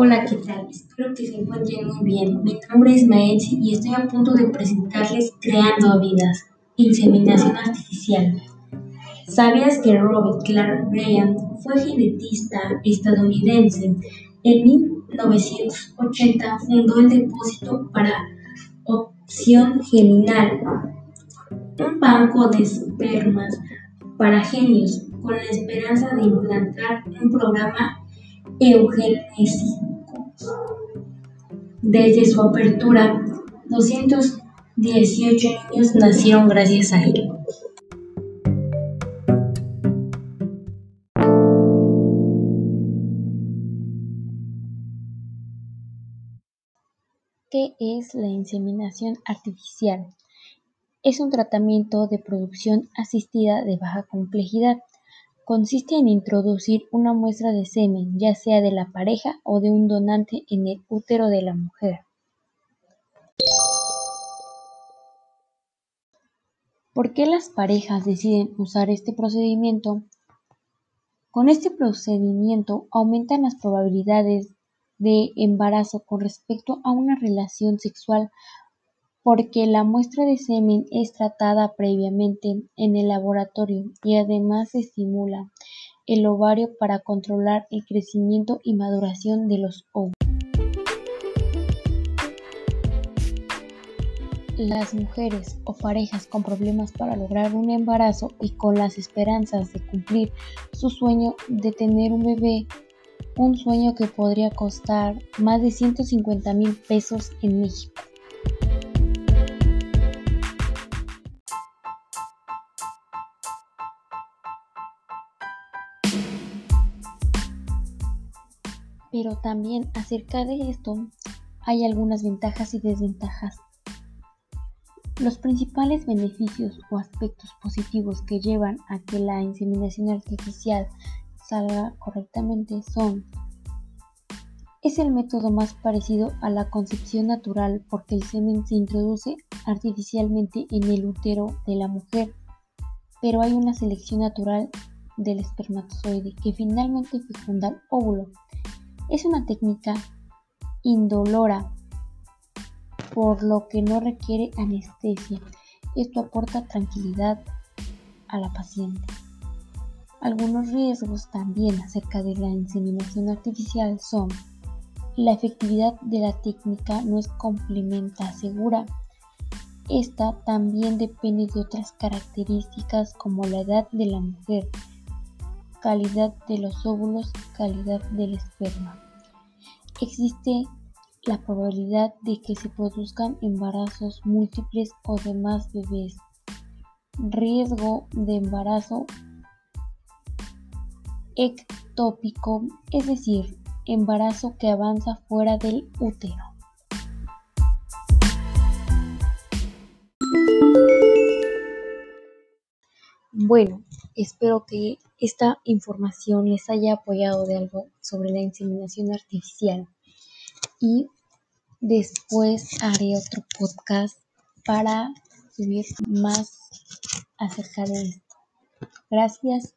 Hola, ¿qué tal? Espero que se encuentren muy bien. Mi nombre es Maetsi y estoy a punto de presentarles Creando Vidas, Inseminación Artificial. ¿Sabías que Robert Clark Graham fue genetista estadounidense? En 1980 fundó el Depósito para Opción Genital, un banco de espermas para genios, con la esperanza de implantar un programa eugenésico. Desde su apertura, 218 niños nacieron gracias a él. ¿Qué es la inseminación artificial? Es un tratamiento de producción asistida de baja complejidad. Consiste en introducir una muestra de semen, ya sea de la pareja o de un donante, en el útero de la mujer. ¿Por qué las parejas deciden usar este procedimiento? Con este procedimiento aumentan las probabilidades de embarazo con respecto a una relación sexual porque la muestra de semen es tratada previamente en el laboratorio y además se estimula el ovario para controlar el crecimiento y maduración de los óvulos. Las mujeres o parejas con problemas para lograr un embarazo y con las esperanzas de cumplir su sueño de tener un bebé un sueño que podría costar más de 150 mil pesos en México. Pero también acerca de esto hay algunas ventajas y desventajas. Los principales beneficios o aspectos positivos que llevan a que la inseminación artificial salga correctamente son es el método más parecido a la concepción natural porque el semen se introduce artificialmente en el útero de la mujer, pero hay una selección natural del espermatozoide que finalmente fecunda el óvulo. Es una técnica indolora, por lo que no requiere anestesia. Esto aporta tranquilidad a la paciente. Algunos riesgos también acerca de la inseminación artificial son la efectividad de la técnica no es complementa segura. Esta también depende de otras características como la edad de la mujer, calidad de los óvulos, calidad del esperma. Existe la probabilidad de que se produzcan embarazos múltiples o de más bebés. Riesgo de embarazo ectópico, es decir, embarazo que avanza fuera del útero. Bueno, espero que esta información les haya apoyado de algo sobre la inseminación artificial y después haré otro podcast para subir más acerca de esto. Gracias.